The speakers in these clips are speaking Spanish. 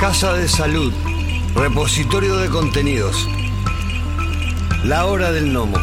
Casa de Salud, repositorio de contenidos. La hora del gnomo.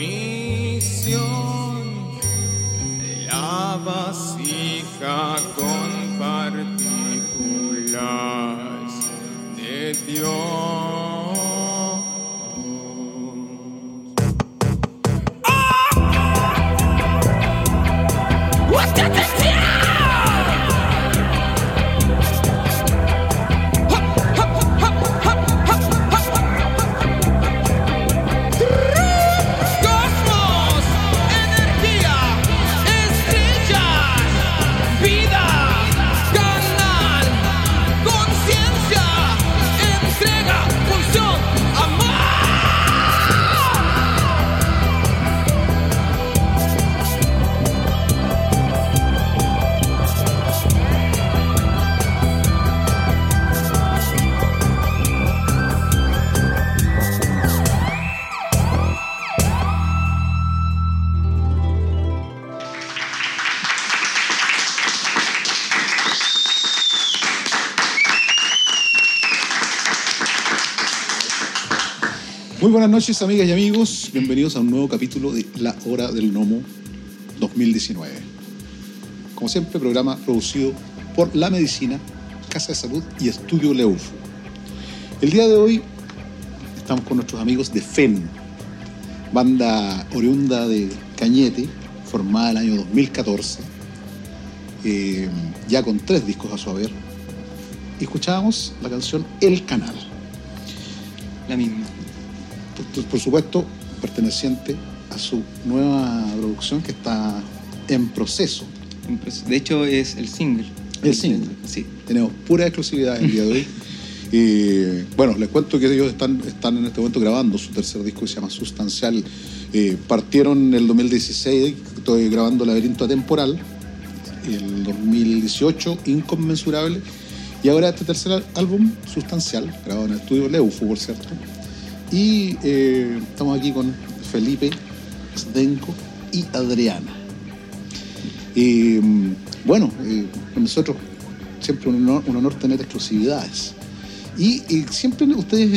Bendición, la vasija con partículas de Dios. Muy buenas noches, amigas y amigos. Bienvenidos a un nuevo capítulo de La Hora del Nomo 2019. Como siempre, programa producido por La Medicina, Casa de Salud y Estudio Leuf. El día de hoy estamos con nuestros amigos de FEN, banda oriunda de Cañete, formada el año 2014, eh, ya con tres discos a su haber. Y escuchábamos la canción El Canal. La misma. Por, supuesto, perteneciente a su nueva producción que está en proceso. De hecho, es el single. El single. Sí. Tenemos pura exclusividad el día de hoy. Y, bueno, les cuento que ellos están, están en este momento grabando su tercer disco que se llama Sustancial. Eh, partieron en el 2016, estoy grabando Laberinto Atemporal, el 2018, Inconmensurable, y ahora este tercer álbum, Sustancial, grabado en el estudio Leufu, por cierto. Y eh, estamos aquí con Felipe, Zdenko y Adriana. Mm, bueno, eh, con nosotros siempre un honor, tener exclusividades. Y, siempre ustedes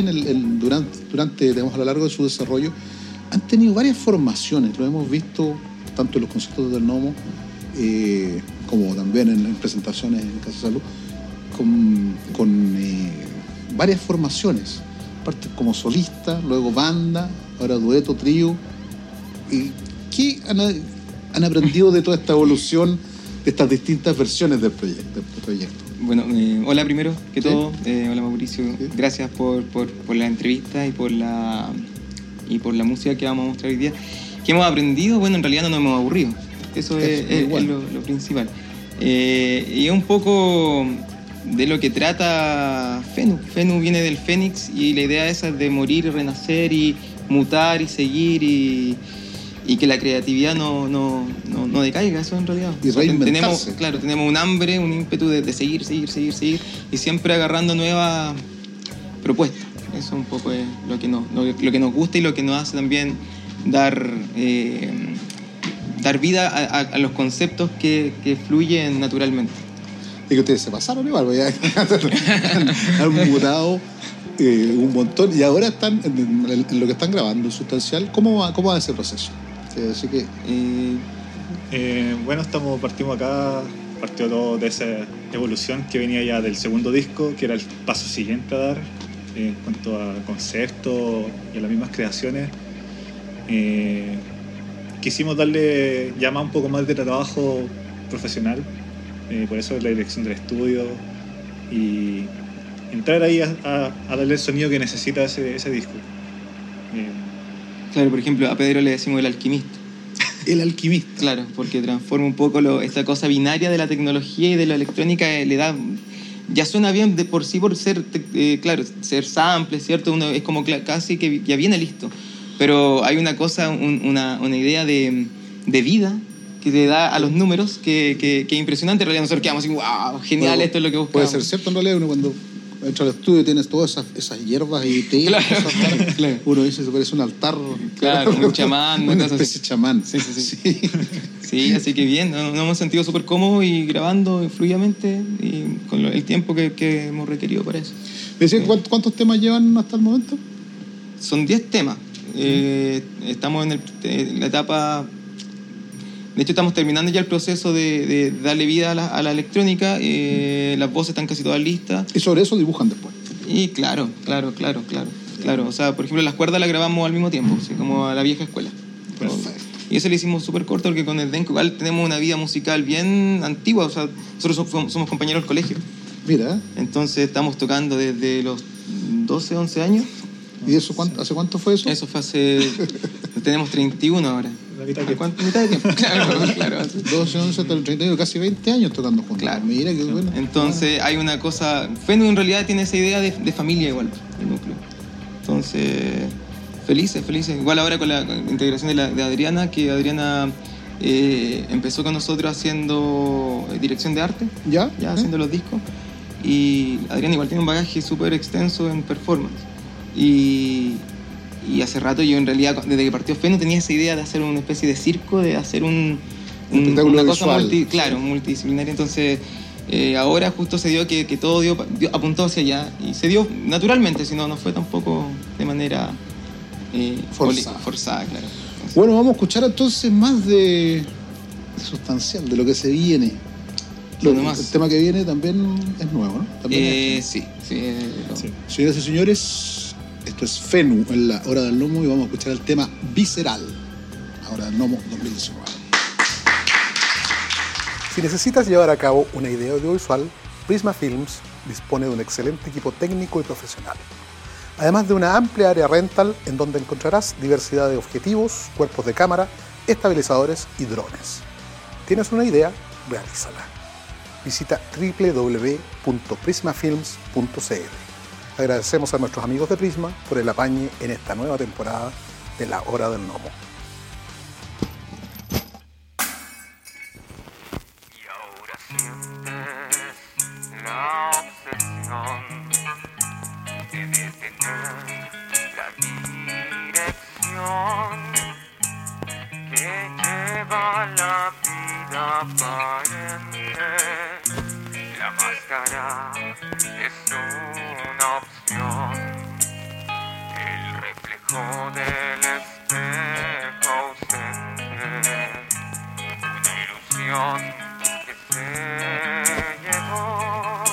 durante, durante digamos, a lo largo de su desarrollo han tenido varias formaciones, lo hemos visto tanto en los conciertos del Nomo eh, como también en, en presentaciones en Casa de Salud, con, con, eh, varias formaciones, parte como solista, luego banda, ahora dueto, trío. ¿Y ¿Qué han, han aprendido de toda esta evolución de estas distintas versiones del proyecto? del proyecto? Bueno, eh, hola primero que Sí. todo. Eh, hola Mauricio. Sí. Gracias por, por, por la entrevista y por la, y por la música que vamos a mostrar hoy día. ¿Qué hemos aprendido? Bueno, en realidad no nos hemos aburrido. Eso es, lo principal. Eh, y es un poco de lo que trata Fenu. Fenu viene del Fénix y la idea esa es de morir y renacer y mutar y seguir y, y que la creatividad no, no, no, no decaiga, eso en realidad. Y. Tenemos, claro, tenemos un hambre, un ímpetu de, de seguir, seguir, seguir, seguir y siempre agarrando nuevas propuestas. Eso un poco es lo que nos, lo, lo que nos gusta y lo que nos hace también dar, eh, dar vida a, a- a los conceptos que, que fluyen naturalmente. Que ustedes se pasaron igual, pues han mutado eh, un montón y ahora están en, lo que están grabando, sustancial. ¿Cómo va, cómo va ese proceso? Así que, Eh, bueno, estamos, partimos acá, partió todo de esa evolución que venía ya del segundo disco, que era el paso siguiente a dar eh, en cuanto a conceptos y a las mismas creaciones. Quisimos darle ya más un poco más de trabajo profesional, eh, por eso la dirección del estudio y entrar ahí a, a- a darle el sonido que necesita ese, ese disco. Eh, claro, por ejemplo, a Pedro le decimos el alquimista. el alquimista. Claro, porque transforma un poco lo- esta cosa binaria de la tecnología y de la electrónica, eh, le da... Ya suena bien de por sí por ser, eh, claro, ser sample, ¿cierto? Uno es como casi que ya viene listo. Pero hay una cosa, un- una, una idea de, de vida que te da a los números que, que, que es impresionante. En realidad nosotros quedamos así, wow, genial, Bueno, esto es lo que Puede buscamos. ser cierto en realidad, uno cuando entra al estudio tienes todas esas, esas hierbas y té, Claro, claro. uno dice, se parece un altar. Claro, un chamán, una especie de chamán. Sí, sí, sí. Sí, así que bien, nos, nos hemos sentido súper cómodos y grabando fluidamente y con el tiempo que, que hemos requerido para eso. Me decían, ¿cuántos, cuántos temas llevan hasta el momento? Son 10 temas. Eh, estamos en, el- en la etapa... De hecho, estamos terminando ya el proceso de, de darle vida a la, a la electrónica. eh, las voces están casi todas listas. Y sobre eso dibujan después. Y claro, claro, claro, claro. Claro, o sea, por ejemplo, las cuerdas las grabamos al mismo tiempo, así como a la vieja escuela. Perfecto. Y eso lo hicimos súper corto porque con el Denko igual tenemos una vida musical bien antigua, o sea, nosotros somos, somos compañeros del colegio. Mira. Entonces estamos tocando desde los 12, 11 años. ¿y eso cuánto, hace cuánto fue eso? Eso fue hace... tenemos 31 ahora. La mitad que- ¿Cuánto? Mitad de tiempo. Claro, claro. 12, 11, hasta el 31, casi 20 años tocando juntos. Claro. Mira qué bueno. Entonces hay una cosa. Fenu en realidad tiene esa idea de, de familia igual, el núcleo. Entonces, felices, felices. Igual ahora con la, con la integración de, la- de Adriana, que Adriana eh, empezó con nosotros haciendo eh, dirección de arte, ¿Ya? ya ¿Eh? haciendo los discos. Y Adriana igual tiene un bagaje súper extenso en performance. Y, y hace rato yo en realidad, desde que partió Fenu, tenía esa idea de hacer una especie de circo, de hacer un, un- Espectáculo una cosa multi, claro, multidisciplinaria. Entonces, eh, ahora justo se dio que, que todo dio, dio- apuntó hacia allá y se dio naturalmente, si no, no fue tampoco de manera eh, Forzada. forzada, claro. Entonces, Bueno, vamos a escuchar entonces más de, de sustancial, de lo que se viene. Lo- el tema que viene también es nuevo, ¿no? También eh, es- sí, sí. eh, lo- Sí. Señoras y señores, esto es Fenu en la hora del Nomo y vamos a escuchar el tema Visceral. Ahora del Nomo 2019. Si necesitas llevar a cabo una idea audiovisual, Prisma Films dispone de un excelente equipo técnico y profesional. Además de una amplia área rental en donde encontrarás diversidad de objetivos, cuerpos de cámara, estabilizadores y drones. ¿Tienes una idea? Realízala. Visita www.prismafilms.cl. Agradecemos a nuestros amigos de Prisma por el apañe en esta nueva temporada de La Hora del Nomo. Y ahora sientes la obsesión de detener la dirección que lleva la vida aparente. La máscara es una opción, el reflejo del espejo ausente. Una ilusión que se llevó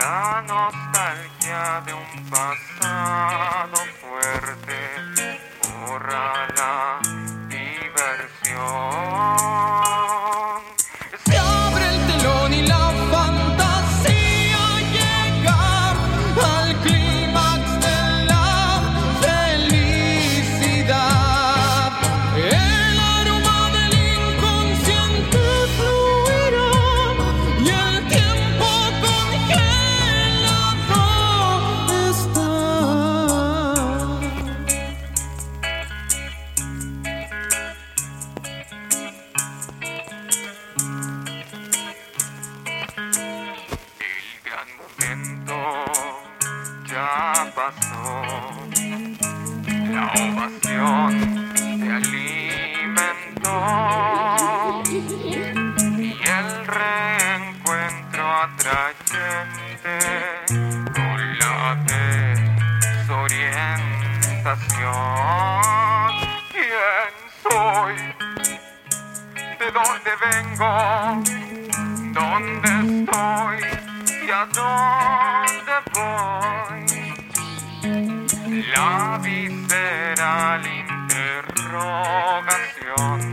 la nostalgia de un pasado gran momento ya pasó. La ovación se alimentó. Y el reencuentro atrayente con la desorientación. ¿Quién soy? ¿De dónde vengo? ¿Dónde estoy y a dónde voy? La visceral interrogación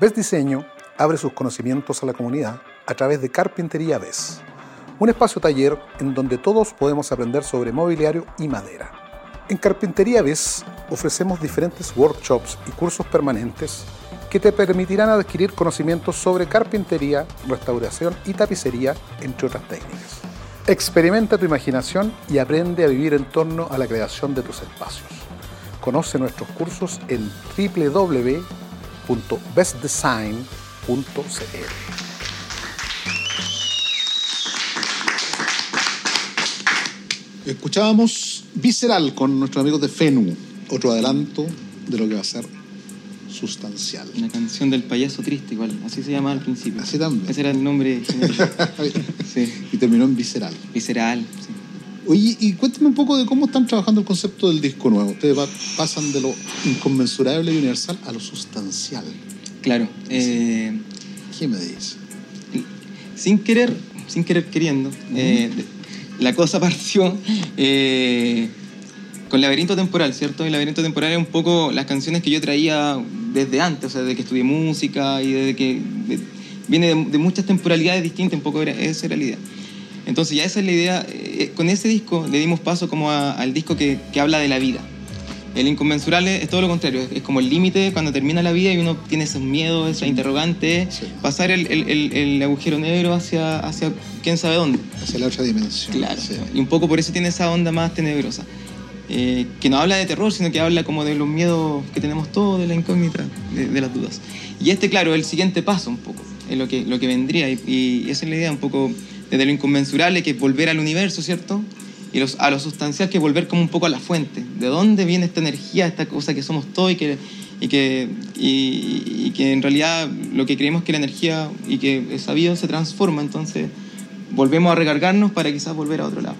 Ves Diseño abre sus conocimientos a la comunidad a través de Carpintería Ves, un espacio taller en donde todos podemos aprender sobre mobiliario y madera. En Carpintería Ves ofrecemos diferentes workshops y cursos permanentes que te permitirán adquirir conocimientos sobre carpintería, restauración y tapicería, entre otras técnicas. Experimenta tu imaginación y aprende a vivir en torno a la creación de tus espacios. Conoce nuestros cursos en www.bestdesign.cl. Escuchábamos Visceral con nuestros amigos de FENU, otro adelanto de lo que va a ser sustancial. Una canción del payaso triste igual, así se llamaba al principio. Así también. Ese era el nombre. Sí. y terminó en Visceral. Visceral, sí. Oye, y cuéntame un poco de cómo están trabajando el concepto del disco nuevo. Ustedes va- pasan de lo inconmensurable y universal a lo sustancial. Claro. eh, ¿Qué me dices? sin querer, sin querer queriendo, eh, la cosa partió eh, con Laberinto Temporal, ¿cierto? El Laberinto Temporal es un poco las canciones que yo traía desde antes, o sea, desde que estudié música y desde que de- viene de, de muchas temporalidades distintas, un poco era, esa era la idea. Entonces ya esa es la idea, eh, con ese disco le dimos paso como a- al disco que, que habla de la vida. El inconmensurable es todo lo contrario, es, es como el límite cuando termina la vida y uno tiene esos miedos, esa interrogante, Sí. pasar el, el- el- el agujero negro hacia, hacia quién sabe dónde. Hacia la otra dimensión. Claro, Sí. y un poco por eso tiene esa onda más tenebrosa. Eh, que no habla de terror, sino que habla como de los miedos que tenemos todos, de la incógnita, de, de las dudas. Y este, claro, es el siguiente paso un poco, es lo que, lo que vendría, y, y esa es la idea un poco desde lo inconmensurable, que es volver al universo, ¿cierto? Y los- a lo sustancial, que es volver como un poco a la fuente. ¿De dónde viene esta energía, esta cosa que somos todos y que, y que, y, y que en realidad lo que creemos que la energía y que es sabido se transforma, entonces volvemos a recargarnos para quizás volver a otro lado.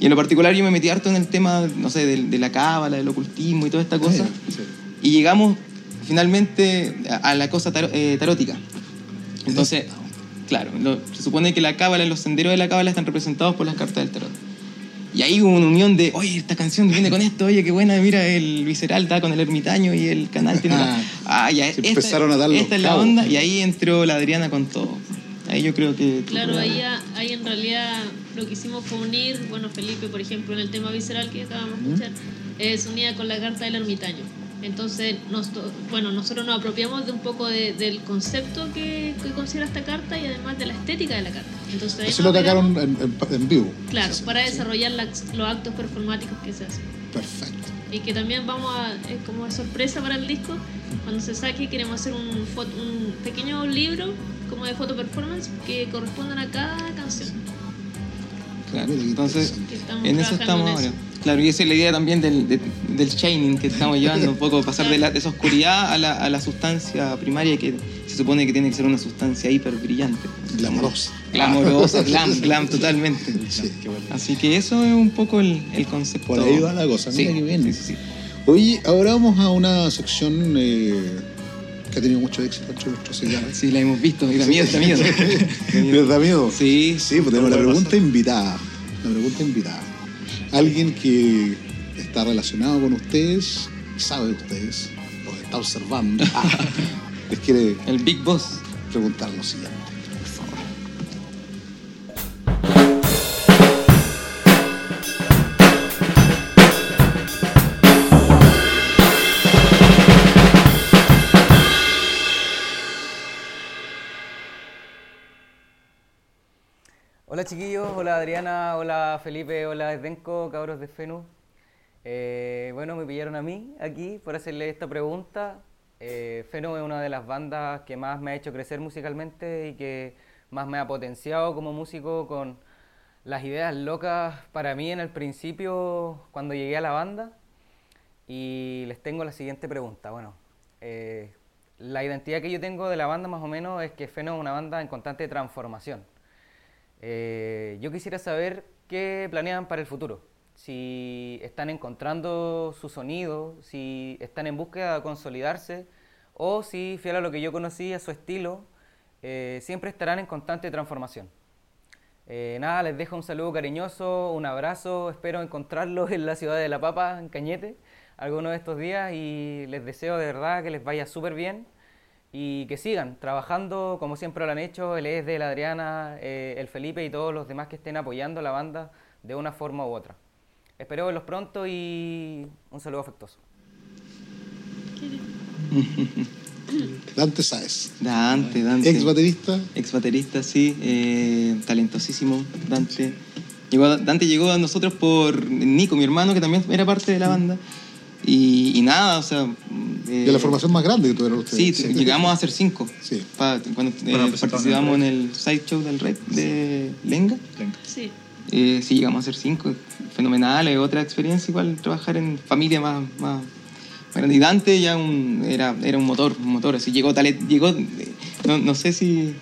Y en lo particular yo me metí harto en el tema, no sé, de, de la cábala, del ocultismo y toda esta cosa. Sí. Y llegamos finalmente a, a la cosa taro- eh, tarótica. Entonces, claro, lo- se supone que la cábala, los senderos de la cábala están representados por las cartas del tarot. Y ahí hubo una unión de, oye, esta canción viene con esto, oye, qué buena, mira, el visceral está con el ermitaño y el canal tiene la... Ah, ya, Se esta, empezaron a dar los esta es la cabos. onda y ahí entró la Adriana con todo. Ahí yo creo que... Claro, ahí, ahí en realidad lo que hicimos fue unir, bueno, Felipe, por ejemplo, en el tema visceral que acabamos de escuchar, eh, se unía con la carta del ermitaño. Entonces, nos, bueno, nosotros nos apropiamos de un poco de- del concepto que, que considera esta carta y además de la estética de la carta. Entonces, ahí Eso lo atacaron en, en- en vivo. Claro, Sí, para sí. desarrollar los actos performáticos que se hacen. Perfecto. Y que también vamos a, es como sorpresa para el disco, cuando se saque queremos hacer un, fo- un pequeño libro como de foto performance que correspondan a cada canción. Claro, entonces, estamos en eso estamos ahora. Claro, y esa es la idea también del, de- del shining que estamos llevando, un poco pasar de, la, de esa oscuridad a la, a la sustancia primaria que se supone que tiene que ser una sustancia hiper brillante. Glamorosa. Glamorosa, glam, glam totalmente. Sí. Así que eso es un poco el, el concepto. Por ahí va la cosa, Sí, mira qué bien. sí, sí, sí. Oye, ahora vamos a una sección eh, que ha tenido mucho éxito entre nuestros seguidores. Sí, la hemos visto. Y da miedo, da miedo. ¿Les da miedo? Sí. Sí, pues tenemos la pregunta invitada. La pregunta invitada. Alguien que está relacionado con ustedes, sabe de ustedes, los está observando. les quiere El Big Boss. preguntar lo siguiente, Hola chiquillos, hola Adriana, hola Felipe, hola Esdenco, cabros de FENU. Eh, bueno, me pillaron a mí aquí por hacerle esta pregunta. Eh, FENU es una de las bandas que más me ha hecho crecer musicalmente y que más me ha potenciado como músico con las ideas locas para mí en el principio cuando llegué a la banda. Y les tengo la siguiente pregunta. Bueno, eh, la identidad que yo tengo de la banda más o menos es que FENU es una banda en constante transformación. Eh, yo quisiera saber qué planean para el futuro. Si están encontrando su sonido, si están en búsqueda de consolidarse, o si, fiel a lo que yo conocí, a su estilo, eh, siempre estarán en constante transformación. Eh, nada, les dejo un saludo cariñoso, un abrazo, espero encontrarlos en la ciudad de La Papa, en Cañete, alguno de estos días y les deseo de verdad que les vaya súper bien y que sigan trabajando como siempre lo han hecho, el ES de la Adriana, eh, el Felipe y todos los demás que estén apoyando a la banda de una forma u otra. Espero verlos pronto y un saludo afectuoso. Dante Sáez, Dante, Dante. ex baterista. Ex baterista, sí, eh, talentosísimo, Dante. Llegó a- Dante llegó a nosotros por Nico, mi hermano, que también era parte de la banda. Y, y nada, o sea... eh, De la formación más grande que tuvieron Sí, ustedes. llegamos a ser cinco. Sí. Pa- cuando eh, Bueno, presentaron participamos en en el sideshow del Red de Lenga. Venga. Sí. Eh, sí, llegamos a ser cinco. Fenomenal, es otra experiencia igual trabajar en familia más, más, grande. Y Dante ya un, era, era un motor, un motor. Así llegó, talent, llegó eh, no, no sé si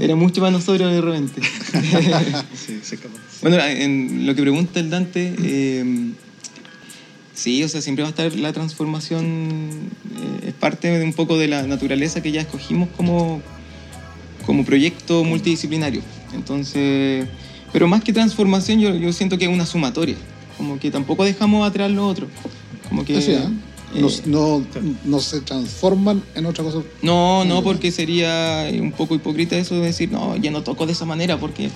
era mucho para nosotros de repente. Sí, se escapó. Bueno, en lo que pregunta el Dante, eh, sí, o sea, siempre va a estar la transformación, eh, es parte de un poco de la naturaleza que ya escogimos como, como proyecto multidisciplinario. Entonces, pero más que transformación, yo, yo siento que es una sumatoria, como que tampoco dejamos atrás lo otro. Como que, Así, ¿eh? No, eh, no, no se transforman en otra cosa. no, no, porque sería un poco hipócrita eso de decir, no, ya no toco de esa manera, porque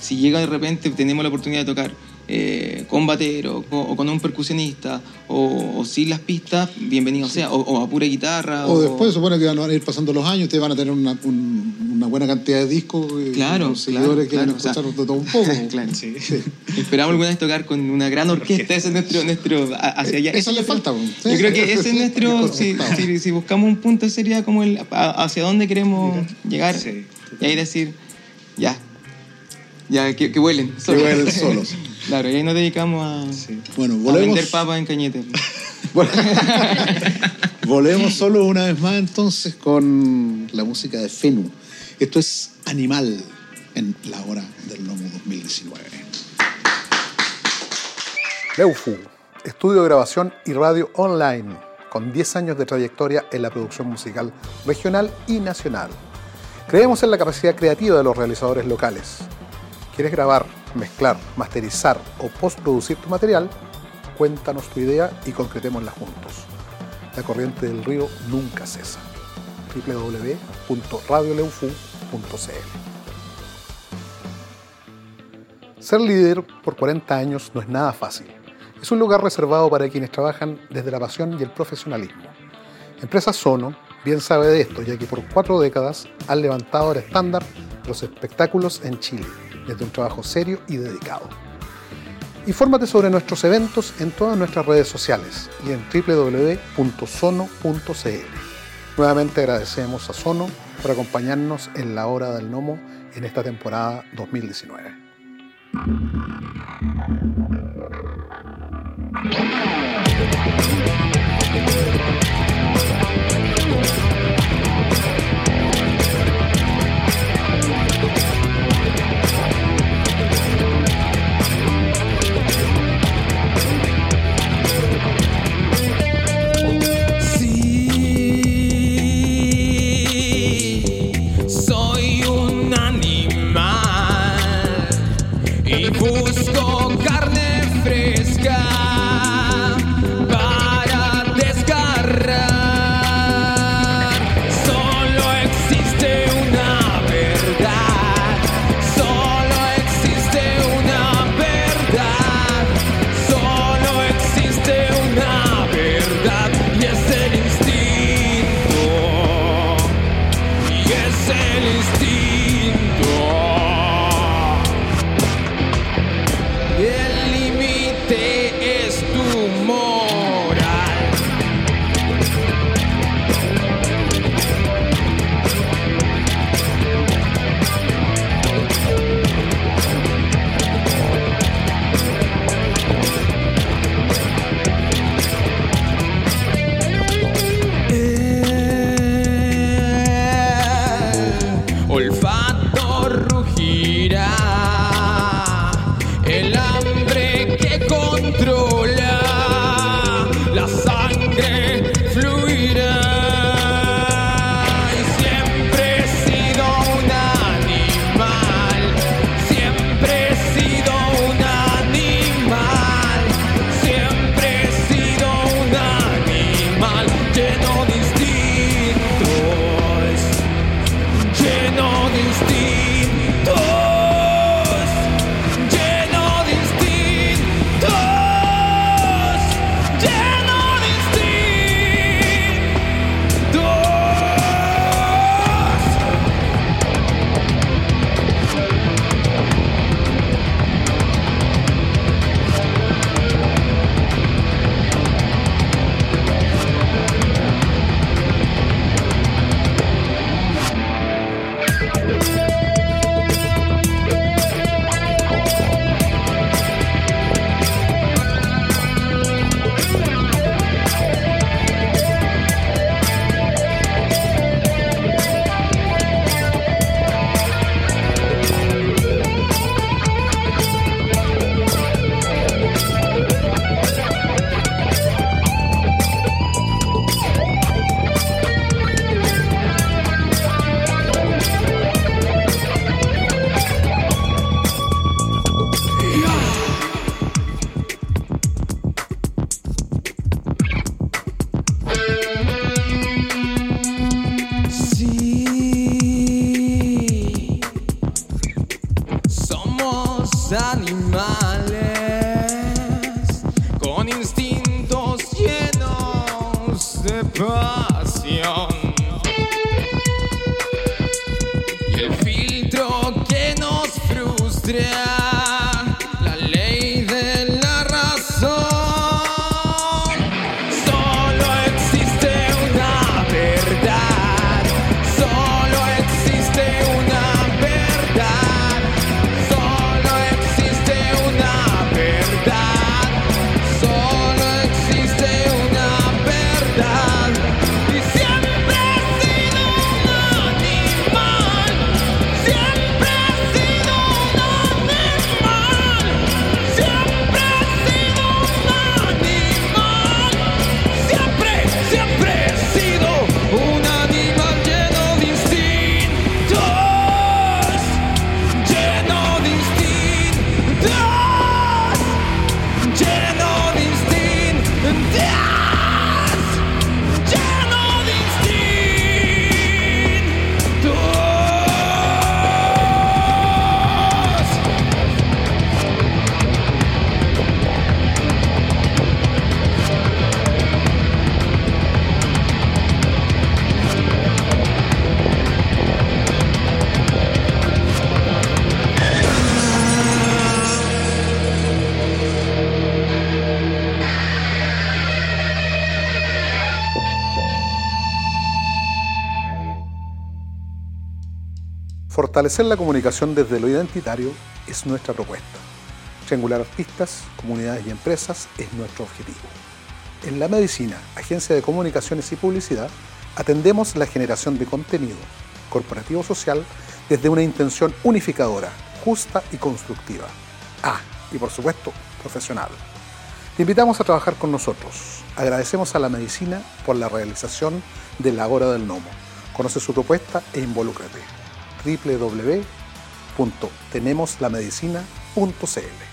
si llega de repente, tenemos la oportunidad de tocar eh, con batero o, con un percusionista o, o sin las pistas, bienvenido sea, o, o a pura guitarra. O después supone que van a ir pasando los años, ustedes van a tener una, un- una buena cantidad de discos. y Claro, los seguidores claro, que van a claro, sea, todo un poco. claro. Sí. Esperamos alguna vez tocar con una gran orquesta, ese es nuestro, nuestro hacia allá. Eso le falta. Yo creo que ese es nuestro, si, si- si buscamos un punto sería como el hacia dónde queremos llegar Sí, y ahí decir, ya, ya, que, que vuelen. Que vuelen solos. claro, y ahí nos dedicamos a, sí. Bueno, a vender papas en Cañete. Bueno, volvemos solo una vez más entonces con la música de Fenu. Esto es Animal en la hora del Lomo 2019. Leufu, estudio de grabación y radio online, con 10 años de trayectoria en la producción musical regional y nacional. Creemos en la capacidad creativa de los realizadores locales. ¿Quieres grabar, mezclar, masterizar o postproducir tu material? Cuéntanos tu idea y concretémosla juntos. La corriente del río nunca cesa. www.radioleufu.cl Ser líder por 40 años no es nada fácil. Es un lugar reservado para quienes trabajan desde la pasión y el profesionalismo. Empresa Sono bien sabe de esto, ya que por cuatro décadas han levantado el estándar los espectáculos en Chile, desde un trabajo serio y dedicado. Infórmate sobre nuestros eventos en todas nuestras redes sociales y en www.sono.cl. Nuevamente agradecemos a Sono por acompañarnos en la hora del gnomo en esta temporada 2019. Fortalecer la comunicación desde lo identitario es nuestra propuesta. Triangular artistas, comunidades y empresas es nuestro objetivo. En la medicina, agencia de comunicaciones y publicidad, atendemos la generación de contenido corporativo social desde una intención unificadora, justa y constructiva. Ah, y por supuesto, profesional. Te invitamos a trabajar con nosotros. Agradecemos a la medicina por la realización de la Hora del Nomo. Conoce su propuesta e involúcrate. www.tenemoslamedicina.cl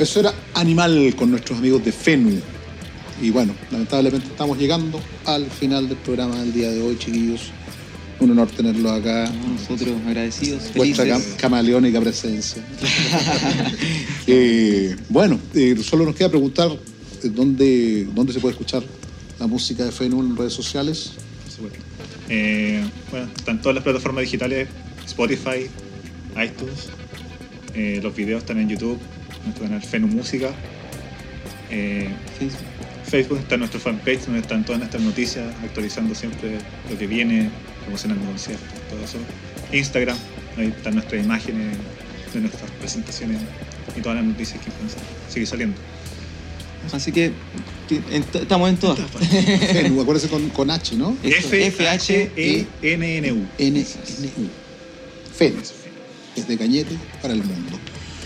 Eso era Animal con nuestros amigos de FENU. Y bueno, lamentablemente estamos llegando al final del programa del día de hoy, chiquillos. Un honor tenerlos acá. Nosotros agradecidos, Vuestra cam- camaleónica presencia. Eh, bueno, eh, solo nos queda preguntar eh, dónde, dónde se puede escuchar la música de FENU en redes sociales. Eh, bueno, están todas las plataformas digitales, Spotify, iTunes. Eh, los videos están en YouTube, nuestro canal Fenu Música. Eh, Facebook. Facebook está nuestro fanpage donde están todas nuestras noticias, actualizando siempre lo que viene, promocionando conciertos, todo eso. Instagram, ahí están nuestras imágenes de nuestras presentaciones y todas las noticias que pueden seguir saliendo. Así que en estamos en todas. FENU, acuérdese con, con H, ¿no? F-H-E-N-N-U. N-N-U. FENU. Es de Cañete para el mundo.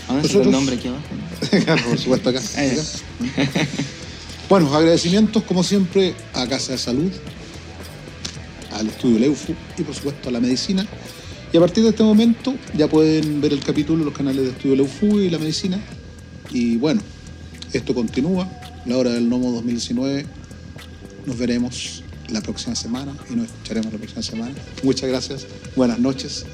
Ahora Nosotros- el nombre aquí abajo. Por supuesto, acá. Bueno, agradecimientos como siempre a Casa de Salud, al Estudio Leufu y por supuesto a la medicina. Y a partir de este momento ya pueden ver el capítulo en los canales de Estudio Leufu y la medicina. Y bueno, esto continúa. La hora del Nomo 2019. Nos veremos la próxima semana y nos escucharemos la próxima semana. Muchas gracias, buenas noches